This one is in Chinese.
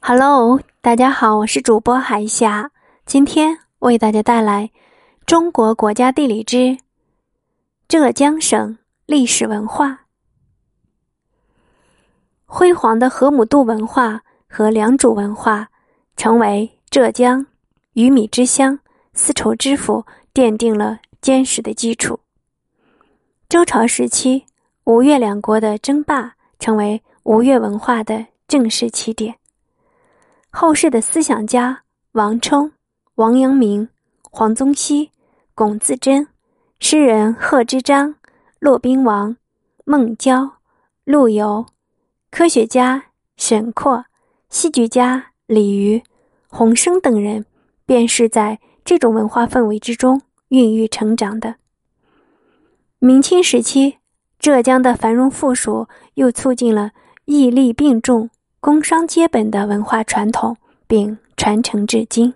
Hello，大家好，我是主播海霞，今天为大家带来《中国国家地理之浙江省历史文化》。辉煌的河姆渡文化和良渚文化，成为浙江鱼米之乡、丝绸之府，奠定了坚实的基础。周朝时期，吴越两国的争霸，成为吴越文化的正式起点。后世的思想家王充、王阳明、黄宗羲、龚自珍，诗人贺知章、骆宾王、孟郊、陆游，科学家沈括、戏剧家李渔、洪升等人，便是在这种文化氛围之中孕育成长的。明清时期，浙江的繁荣富庶，又促进了义利并重。工商接本的文化传统，并传承至今。